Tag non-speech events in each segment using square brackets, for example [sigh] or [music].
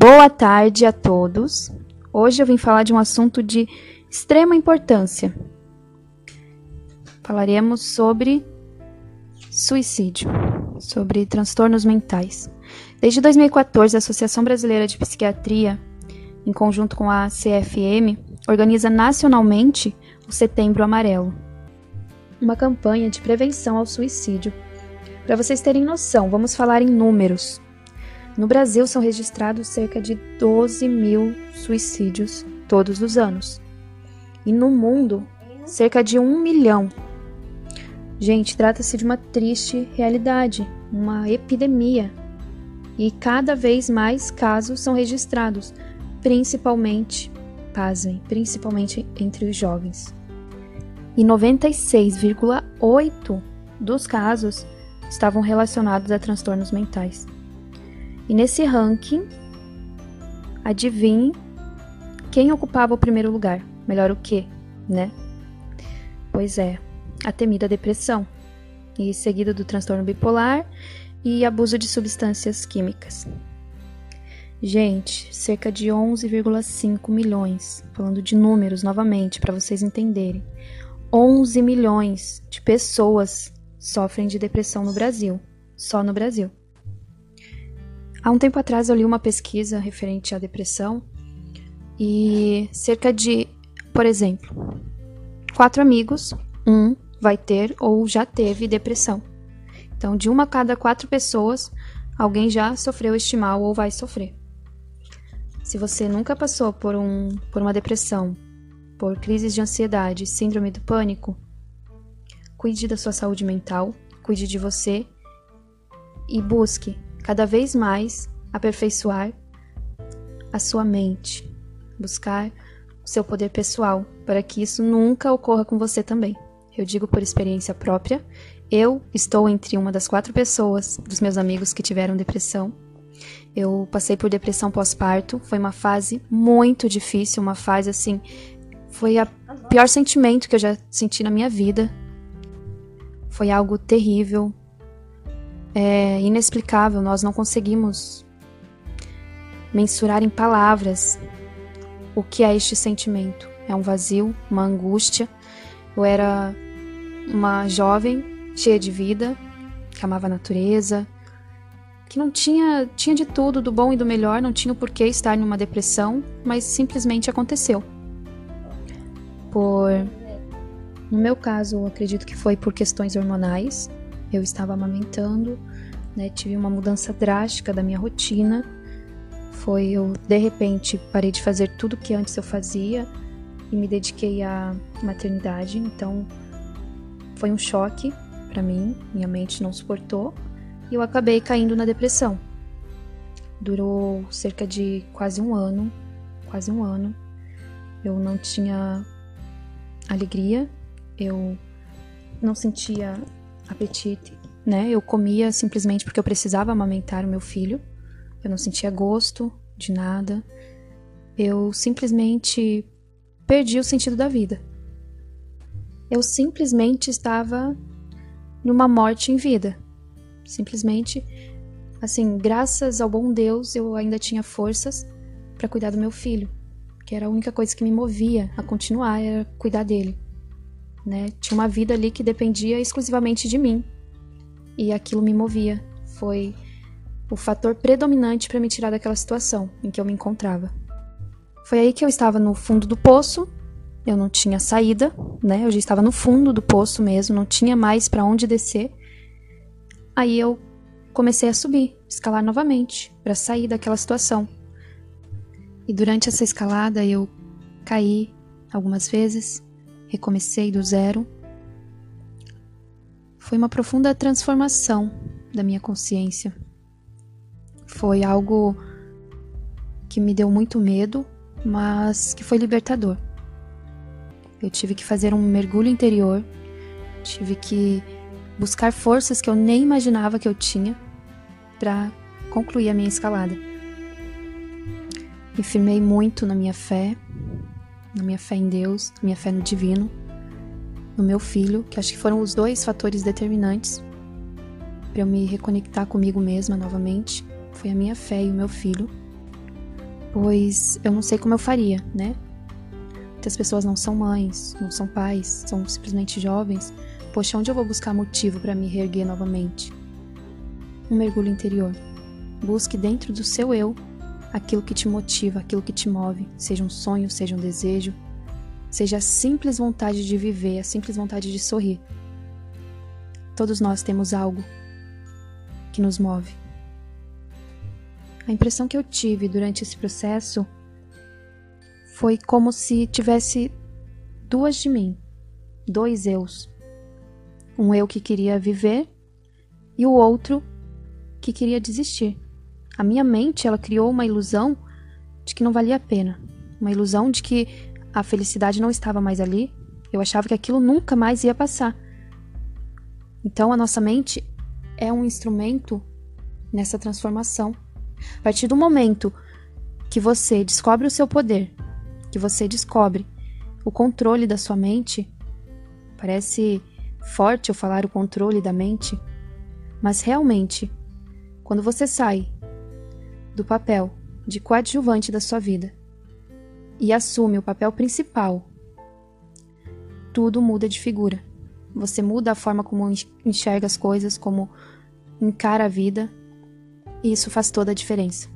Boa tarde a todos. Hoje eu vim falar de um assunto de extrema importância. Falaremos sobre suicídio, sobre transtornos mentais. Desde 2014, a Associação Brasileira de Psiquiatria, em conjunto com a CFM, organiza nacionalmente o Setembro Amarelo, uma campanha de prevenção ao suicídio. Para vocês terem noção, vamos falar em números. No Brasil são registrados cerca de 12 mil suicídios todos os anos. E no mundo, cerca de um milhão. Gente, trata-se de uma triste realidade, uma epidemia. E cada vez mais casos são registrados, principalmente, pasmem, principalmente entre os jovens. E 96,8% dos casos estavam relacionados a transtornos mentais. E nesse ranking, adivinhe quem ocupava o primeiro lugar? Melhor o que, né? Pois é, a temida depressão, e seguida do transtorno bipolar e abuso de substâncias químicas. Gente, cerca de 11,5 milhões, falando de números novamente para vocês entenderem. 11 milhões de pessoas sofrem de depressão no Brasil, só no Brasil. Há um tempo atrás eu li uma pesquisa referente à depressão e cerca de, por exemplo, quatro amigos, um vai ter ou já teve depressão. Então, de uma a cada quatro pessoas, alguém já sofreu este mal ou vai sofrer. Se você nunca passou por, um, por uma depressão, por crises de ansiedade, síndrome do pânico, cuide da sua saúde mental, cuide de você e busque cada vez mais aperfeiçoar a sua mente, buscar o seu poder pessoal, para que isso nunca ocorra com você também. Eu digo por experiência própria. Eu estou entre uma das quatro pessoas dos meus amigos que tiveram depressão. Eu passei por depressão pós-parto. Foi uma fase muito difícil, uma fase assim. Foi o pior sentimento que eu já senti na minha vida. Foi algo terrível, é inexplicável, nós não conseguimos mensurar em palavras o que é este sentimento. É um vazio, uma angústia. Eu era uma jovem cheia de vida, que amava a natureza, que não tinha tinha de tudo, do bom e do melhor, não tinha o porquê estar numa depressão, mas simplesmente aconteceu. Por no meu caso, acredito que foi por questões hormonais. Eu estava amamentando, né? Tive uma mudança drástica da minha rotina. Foi eu de repente parei de fazer tudo que antes eu fazia e me dediquei à maternidade. Então foi um choque para mim. Minha mente não suportou e eu acabei caindo na depressão. Durou cerca de quase um ano, quase um ano. Eu não tinha alegria, eu não sentia apetite, né? Eu comia simplesmente porque eu precisava amamentar o meu filho. Eu não sentia gosto de nada. Eu simplesmente perdi o sentido da vida. Eu simplesmente estava numa morte em vida. Simplesmente, assim, graças ao bom Deus, eu ainda tinha forças para cuidar do meu filho, que era a única coisa que me movia a continuar, era cuidar dele né? Tinha uma vida ali que dependia exclusivamente de mim. E aquilo me movia. Foi o fator predominante para me tirar daquela situação em que eu me encontrava. Foi aí que eu estava no fundo do poço, eu não tinha saída, né? Eu já estava no fundo do poço mesmo, não tinha mais para onde descer. Aí eu comecei a subir, escalar novamente, para sair daquela situação. E durante essa escalada eu caí algumas vezes, recomecei do zero. Foi uma profunda transformação da minha consciência. Foi algo que me deu muito medo, mas que foi libertador. Eu tive que fazer um mergulho interior, tive que buscar forças que eu nem imaginava que eu tinha para concluir a minha escalada. Me firmei muito na minha fé, na minha fé em Deus, minha fé no divino, no meu filho, que acho que foram os dois fatores determinantes para eu me reconectar comigo mesma novamente. Foi a minha fé e o meu filho. pois eu não sei como eu faria, né? Muitas pessoas não são mães, não são pais, são simplesmente jovens. Poxa, onde eu vou buscar motivo para me reerguer novamente? Um mergulho interior. Busque dentro do seu eu aquilo que te motiva, aquilo que te move, seja um sonho, seja um desejo, seja a simples vontade de viver, a simples vontade de sorrir. Todos nós temos algo que nos move. A impressão que eu tive durante esse processo foi como se tivesse duas de mim, dois eus. Um eu que queria viver e o outro que queria desistir. A minha mente, ela criou uma ilusão de que não valia a pena, uma ilusão de que a felicidade não estava mais ali. Eu achava que aquilo nunca mais ia passar. Então a nossa mente é um instrumento nessa transformação. A partir do momento que você descobre o seu poder, que você descobre o controle da sua mente, parece forte eu falar o controle da mente, mas realmente, quando você sai do papel de coadjuvante da sua vida e assume o papel principal, tudo muda de figura. Você muda a forma como enxerga as coisas, como encara a vida, e isso faz toda a diferença.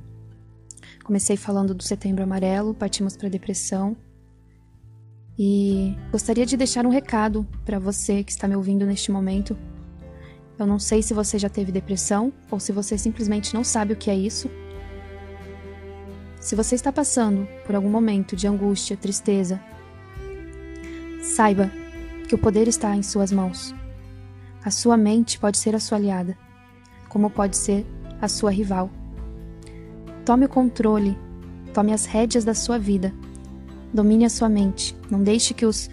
Comecei falando do Setembro Amarelo, partimos para a depressão. E gostaria de deixar um recado para você que está me ouvindo neste momento. Eu não sei se você já teve depressão ou se você simplesmente não sabe o que é isso. Se você está passando por algum momento de angústia, tristeza, saiba que o poder está em suas mãos. A sua mente pode ser a sua aliada, como pode ser a sua rival. Tome o controle, tome as rédeas da sua vida. Domine a sua mente. Não deixe que os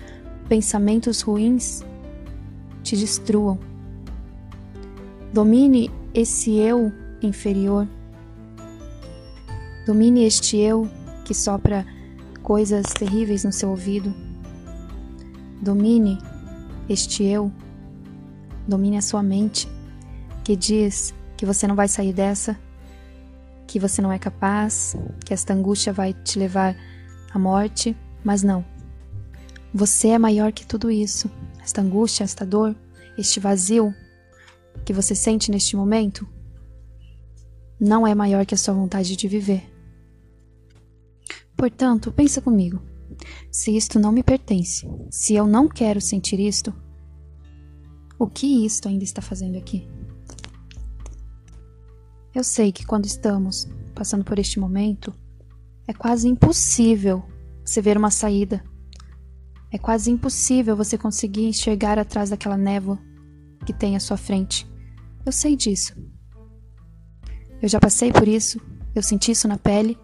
pensamentos ruins te destruam. Domine esse eu inferior Domine este eu que sopra coisas terríveis no seu ouvido. Domine este eu. Domine a sua mente que diz que você não vai sair dessa, que você não é capaz, que esta angústia vai te levar à morte, mas não. Você é maior que tudo isso. Esta angústia, esta dor, este vazio que você sente neste momento não é maior que a sua vontade de viver. Portanto, pensa comigo. Se isto não me pertence, se eu não quero sentir isto, o que isto ainda está fazendo aqui? Eu sei que quando estamos passando por este momento, é quase impossível você ver uma saída. É quase impossível você conseguir enxergar atrás daquela névoa que tem à sua frente. Eu sei disso. Eu já passei por isso, eu senti isso na pele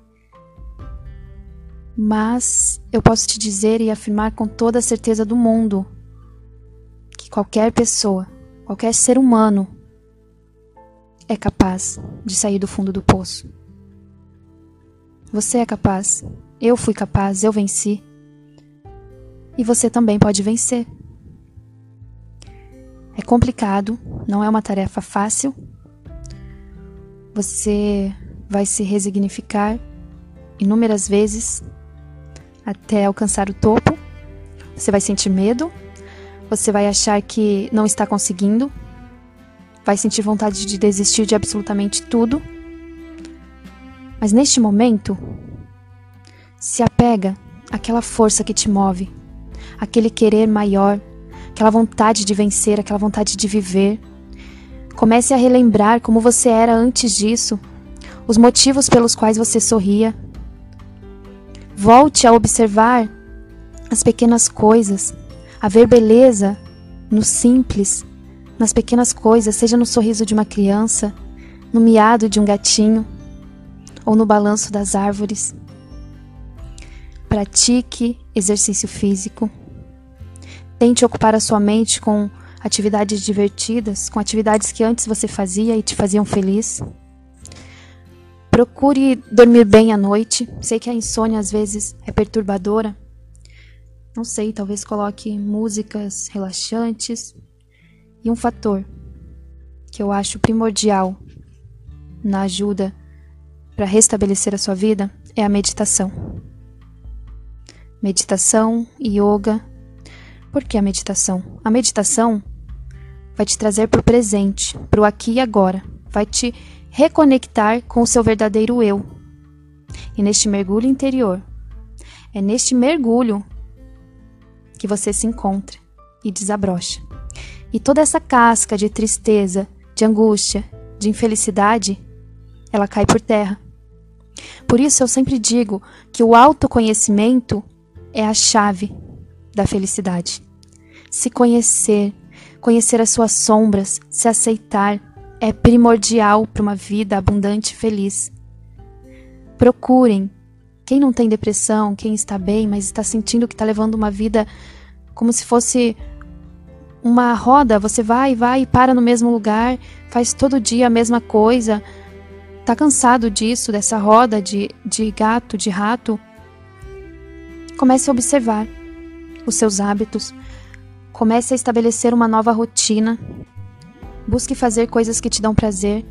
mas eu posso te dizer e afirmar com toda a certeza do mundo que qualquer pessoa, qualquer ser humano é capaz de sair do fundo do poço. Você é capaz, eu fui capaz, eu venci. E você também pode vencer. É complicado, não é uma tarefa fácil. Você vai se resignificar inúmeras vezes até alcançar o topo. Você vai sentir medo, você vai achar que não está conseguindo, vai sentir vontade de desistir de absolutamente tudo. Mas neste momento, se apega àquela força que te move, aquele querer maior, aquela vontade de vencer, aquela vontade de viver. Comece a relembrar como você era antes disso, os motivos pelos quais você sorria, Volte a observar as pequenas coisas, a ver beleza no simples, nas pequenas coisas, seja no sorriso de uma criança, no miado de um gatinho ou no balanço das árvores. Pratique exercício físico. Tente ocupar a sua mente com atividades divertidas, com atividades que antes você fazia e te faziam feliz. Procure dormir bem à noite. Sei que a insônia às vezes é perturbadora. Não sei, talvez coloque músicas relaxantes. E um fator que eu acho primordial na ajuda para restabelecer a sua vida é a meditação. Meditação, yoga. Por que a meditação? A meditação vai te trazer para o presente, para o aqui e agora. Vai te reconectar com o seu verdadeiro eu. E neste mergulho interior, é neste mergulho que você se encontra e desabrocha. E toda essa casca de tristeza, de angústia, de infelicidade, ela cai por terra. Por isso eu sempre digo que o autoconhecimento é a chave da felicidade. Se conhecer, conhecer as suas sombras, se aceitar, é primordial para uma vida abundante e feliz. Procurem. Quem não tem depressão, quem está bem, mas está sentindo que está levando uma vida como se fosse uma roda, você vai, vai e para no mesmo lugar, faz todo dia a mesma coisa, tá cansado disso, dessa roda de, de gato, de rato, comece a observar os seus hábitos, comece a estabelecer uma nova rotina, busque fazer coisas que te dão prazer,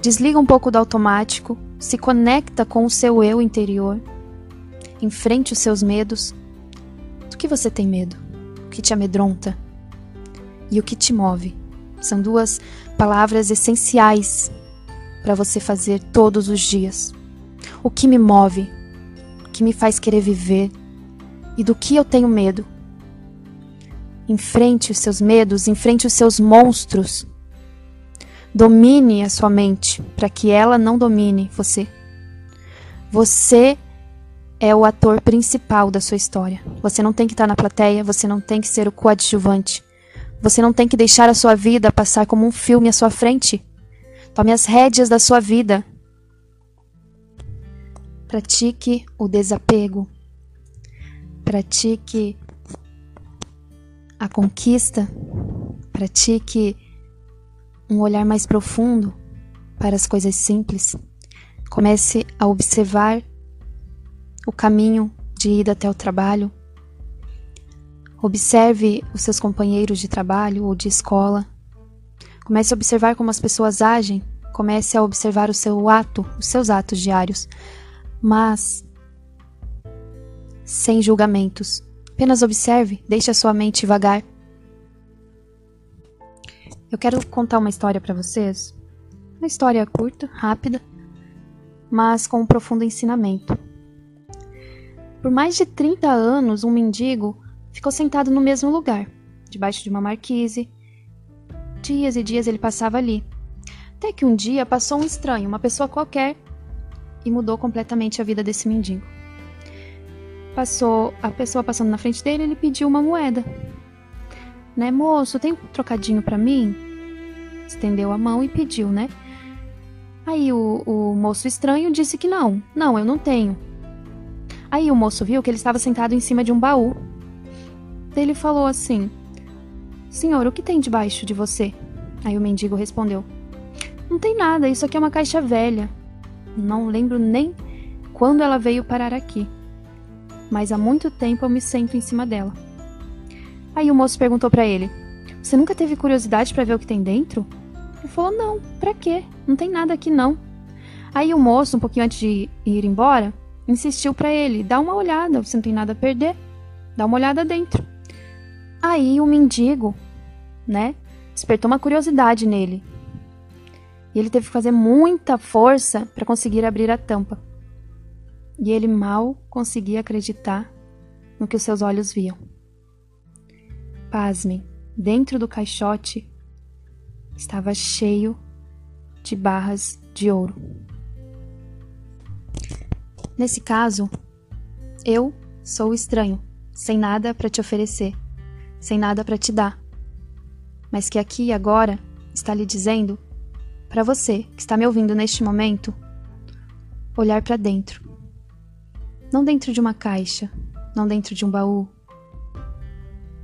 desliga um pouco do automático, se conecta com o seu eu interior, enfrente os seus medos. Do que você tem medo? O que te amedronta? E o que te move? São duas palavras essenciais para você fazer todos os dias. O que me move, o que me faz querer viver e do que eu tenho medo. Enfrente os seus medos, enfrente os seus monstros. Domine a sua mente para que ela não domine você. Você é o ator principal da sua história. Você não tem que estar na plateia, você não tem que ser o coadjuvante. Você não tem que deixar a sua vida passar como um filme à sua frente. Tome as rédeas da sua vida. Pratique o desapego. Pratique a conquista. Pratique um olhar mais profundo para as coisas simples. Comece a observar o caminho de ida até o trabalho. Observe os seus companheiros de trabalho ou de escola. Comece a observar como as pessoas agem, comece a observar o seu ato, os seus atos diários, mas sem julgamentos. Apenas observe, deixe a sua mente vagar. Eu quero contar uma história para vocês. Uma história curta, rápida, mas com um profundo ensinamento. Por mais de 30 anos, um mendigo ficou sentado no mesmo lugar, debaixo de uma marquise, Dias e dias ele passava ali. Até que um dia passou um estranho, uma pessoa qualquer, e mudou completamente a vida desse mendigo. Passou a pessoa passando na frente dele, ele pediu uma moeda. Né, moço, tem um trocadinho para mim? Estendeu a mão e pediu, né? Aí o, o moço estranho disse que não, não, eu não tenho. Aí o moço viu que ele estava sentado em cima de um baú. Ele falou assim: Senhor, o que tem debaixo de você? Aí o mendigo respondeu: Não tem nada, isso aqui é uma caixa velha. Não lembro nem quando ela veio parar aqui. Mas há muito tempo eu me sento em cima dela. Aí o moço perguntou para ele: Você nunca teve curiosidade para ver o que tem dentro? Ele falou: Não, para quê? Não tem nada aqui não. Aí o moço, um pouquinho antes de ir embora, insistiu para ele: Dá uma olhada, você não tem nada a perder. Dá uma olhada dentro. Aí o mendigo né? Despertou uma curiosidade nele. E ele teve que fazer muita força para conseguir abrir a tampa. E ele mal conseguia acreditar no que os seus olhos viam. Pasmem, dentro do caixote estava cheio de barras de ouro. Nesse caso, eu sou estranho, sem nada para te oferecer, sem nada para te dar mas que aqui e agora está lhe dizendo, para você que está me ouvindo neste momento, olhar para dentro. Não dentro de uma caixa, não dentro de um baú,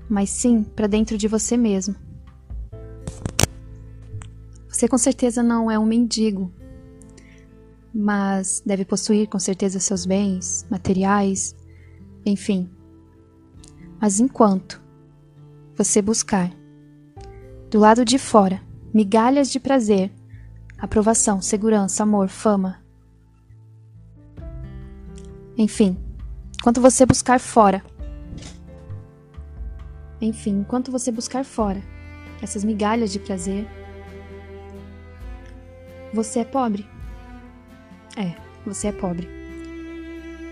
mas sim para dentro de você mesmo. Você com certeza não é um mendigo, mas deve possuir com certeza seus bens, materiais, enfim. Mas enquanto você buscar do lado de fora, migalhas de prazer, aprovação, segurança, amor, fama. Enfim, enquanto você buscar fora. Enfim, enquanto você buscar fora essas migalhas de prazer, você é pobre. É, você é pobre.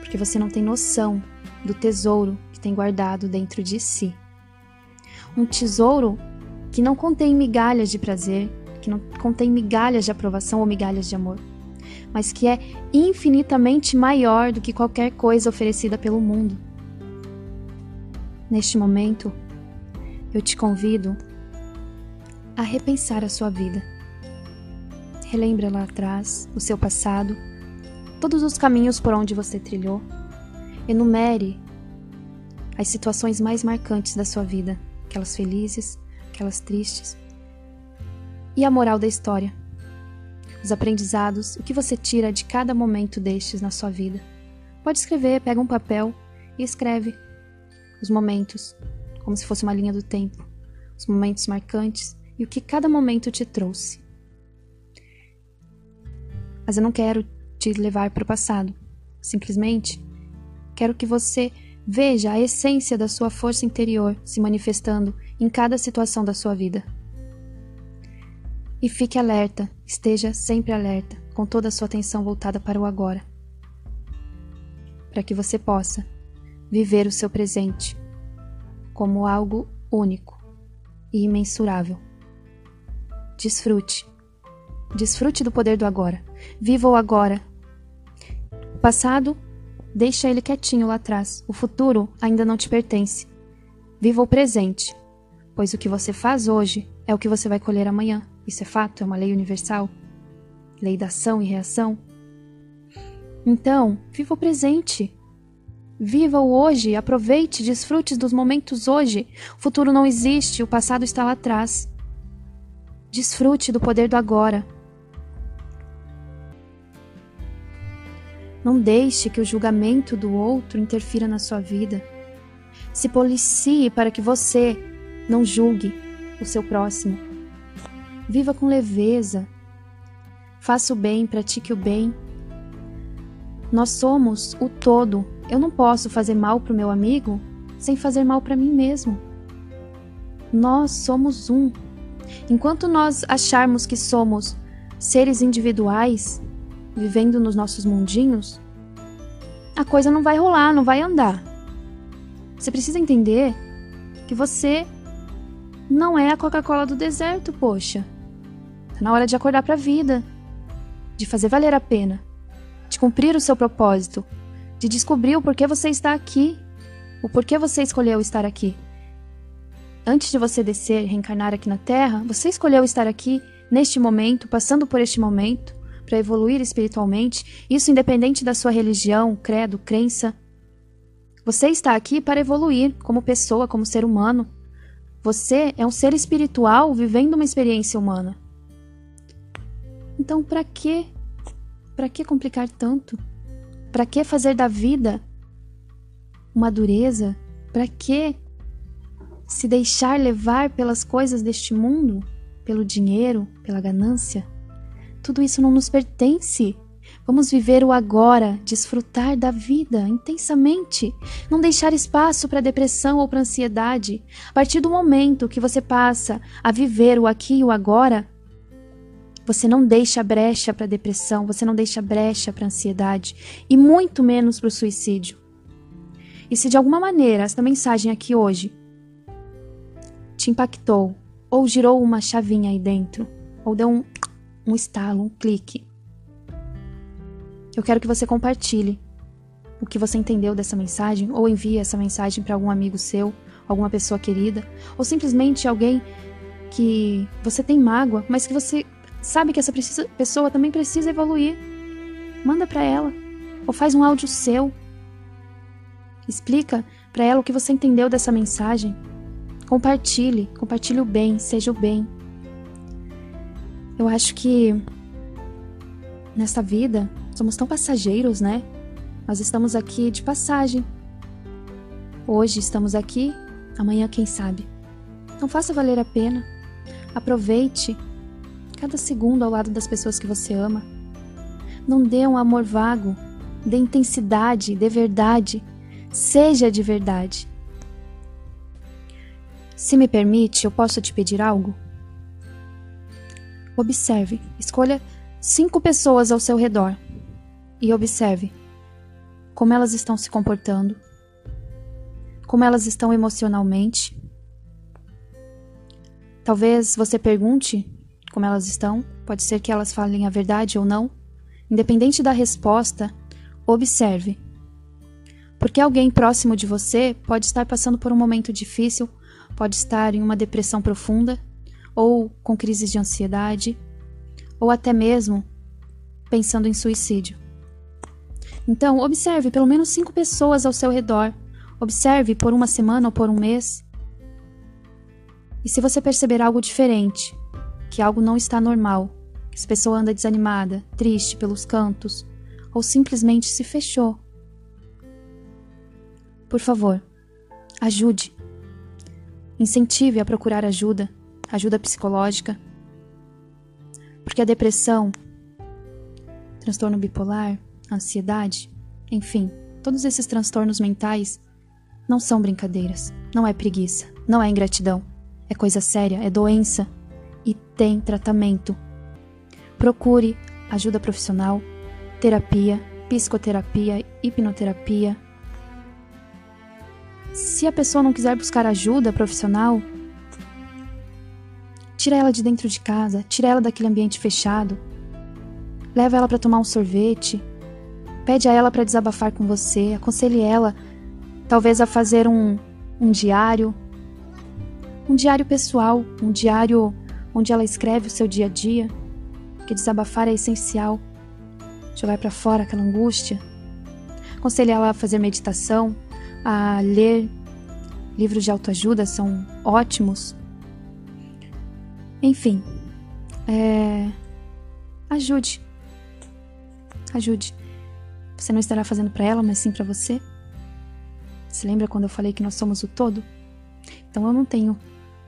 Porque você não tem noção do tesouro que tem guardado dentro de si. Um tesouro que não contém migalhas de prazer, que não contém migalhas de aprovação ou migalhas de amor, mas que é infinitamente maior do que qualquer coisa oferecida pelo mundo. Neste momento, eu te convido a repensar a sua vida. Relembra lá atrás o seu passado, todos os caminhos por onde você trilhou. Enumere as situações mais marcantes da sua vida, aquelas felizes, aquelas tristes. E a moral da história os aprendizados, o que você tira de cada momento destes na sua vida. Pode escrever, pega um papel e escreve os momentos, como se fosse uma linha do tempo, os momentos marcantes e o que cada momento te trouxe. Mas eu não quero te levar para o passado. Simplesmente quero que você veja a essência da sua força interior se manifestando em cada situação da sua vida. E fique alerta, esteja sempre alerta, com toda a sua atenção voltada para o agora. Para que você possa viver o seu presente como algo único e imensurável. Desfrute. Desfrute do poder do agora. Viva o agora. O passado, deixa ele quietinho lá atrás. O futuro ainda não te pertence. Viva o presente, pois o que você faz hoje é o que você vai colher amanhã. Isso é fato, é uma lei universal. Lei da ação e reação. Então, viva o presente. Viva o hoje, aproveite, desfrute dos momentos hoje. O futuro não existe, o passado está lá atrás. Desfrute do poder do agora. Não deixe que o julgamento do outro interfira na sua vida. Se policie para que você não julgue o seu próximo. Viva com leveza. Faça o bem, pratique o bem. Nós somos o todo. Eu não posso fazer mal para o meu amigo sem fazer mal para mim mesmo. Nós somos um. Enquanto nós acharmos que somos seres individuais, vivendo nos nossos mundinhos, a coisa não vai rolar, não vai andar. Você precisa entender que você não é a Coca-Cola do deserto, poxa. Tá na hora de acordar para a vida, de fazer valer a pena, de cumprir o seu propósito, de descobrir o porquê você está aqui, o porquê você escolheu estar aqui. Antes de você descer, reencarnar aqui na Terra, você escolheu estar aqui neste momento, passando por este momento, para evoluir espiritualmente, isso independente da sua religião, credo, crença. Você está aqui para evoluir como pessoa, como ser humano. Você é um ser espiritual vivendo uma experiência humana. Então, para que? Para que complicar tanto? Para que fazer da vida uma dureza? Para que se deixar levar pelas coisas deste mundo, pelo dinheiro, pela ganância? Tudo isso não nos pertence. Vamos viver o agora, desfrutar da vida intensamente, não deixar espaço para depressão ou para ansiedade. A partir do momento que você passa a viver o aqui e o agora, você não deixa brecha para depressão, você não deixa brecha para ansiedade e muito menos para o suicídio. E se de alguma maneira esta mensagem aqui hoje te impactou, ou girou uma chavinha aí dentro, ou deu um, um estalo, um clique, eu quero que você compartilhe o que você entendeu dessa mensagem, ou envie essa mensagem para algum amigo seu, alguma pessoa querida, ou simplesmente alguém que você tem mágoa, mas que você sabe que essa precisa, pessoa também precisa evoluir. Manda para ela ou faz um áudio seu. Explica para ela o que você entendeu dessa mensagem. Compartilhe, compartilhe o bem, seja o bem. Eu acho que nesta vida somos tão passageiros, né? Nós estamos aqui de passagem. Hoje estamos aqui, amanhã quem sabe. Não faça valer a pena. Aproveite cada segundo ao lado das pessoas que você ama. Não dê um amor vago dê intensidade, dê verdade, seja de verdade. Se me permite, eu posso te pedir algo? Observe, escolha cinco pessoas ao seu redor e observe como elas estão se comportando, como elas estão emocionalmente. Talvez você pergunte como elas estão, pode ser que elas falem a verdade ou não. Independente da resposta, observe. Porque alguém próximo de você pode estar passando por um momento difícil, pode estar em uma depressão profunda, ou com crises de ansiedade, ou até mesmo pensando em suicídio. Então, observe pelo menos cinco pessoas ao seu redor. Observe por uma semana ou por um mês. E se você perceber algo diferente, que algo não está normal, que essa pessoa anda desanimada, triste pelos cantos, ou simplesmente se fechou, por favor, ajude. Incentive a procurar ajuda, ajuda psicológica. Porque a depressão, transtorno bipolar, ansiedade, enfim, todos esses transtornos mentais não são brincadeiras, não é preguiça, não é ingratidão, é coisa séria, é doença e tem tratamento. Procure ajuda profissional, terapia, psicoterapia, hipnoterapia. Se a pessoa não quiser buscar ajuda profissional, tira ela de dentro de casa, tira ela daquele ambiente fechado, leva ela para tomar um sorvete, pede a ela para desabafar com você, aconselhe ela, talvez a fazer um, um diário, um diário pessoal, um diário onde ela escreve o seu dia a dia, que desabafar é essencial. Jogar para fora aquela angústia. Aconselho ela a fazer meditação, a ler livros de autoajuda, são ótimos. Enfim, é... ajude. Ajude. Você não estará fazendo para ela, mas sim para você. Se lembra quando eu falei que nós somos o todo? Então eu não tenho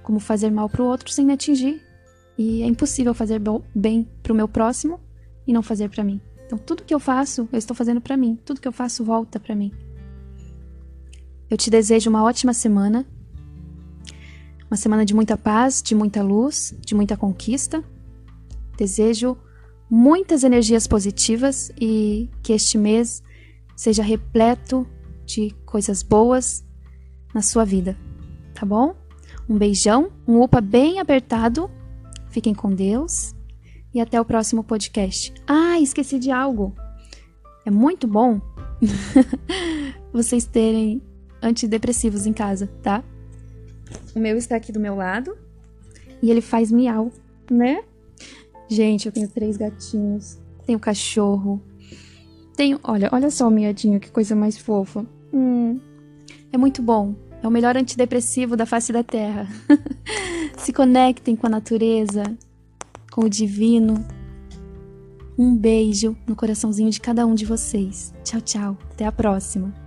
como fazer mal para o outro sem me atingir e é impossível fazer bem para o meu próximo e não fazer para mim. Então, tudo que eu faço, eu estou fazendo para mim. Tudo que eu faço volta para mim. Eu te desejo uma ótima semana. Uma semana de muita paz, de muita luz, de muita conquista. Desejo muitas energias positivas e que este mês seja repleto de coisas boas na sua vida, tá bom? Um beijão, um upa bem apertado Fiquem com Deus e até o próximo podcast. Ah, esqueci de algo. É muito bom [laughs] vocês terem antidepressivos em casa, tá? O meu está aqui do meu lado e ele faz miau, né? Gente, eu tenho três gatinhos, tenho cachorro, tenho. Olha, olha só o miadinho, que coisa mais fofa. Hum, é muito bom. É o melhor antidepressivo da face da Terra. [laughs] Se conectem com a natureza, com o divino. Um beijo no coraçãozinho de cada um de vocês. Tchau, tchau. Até a próxima.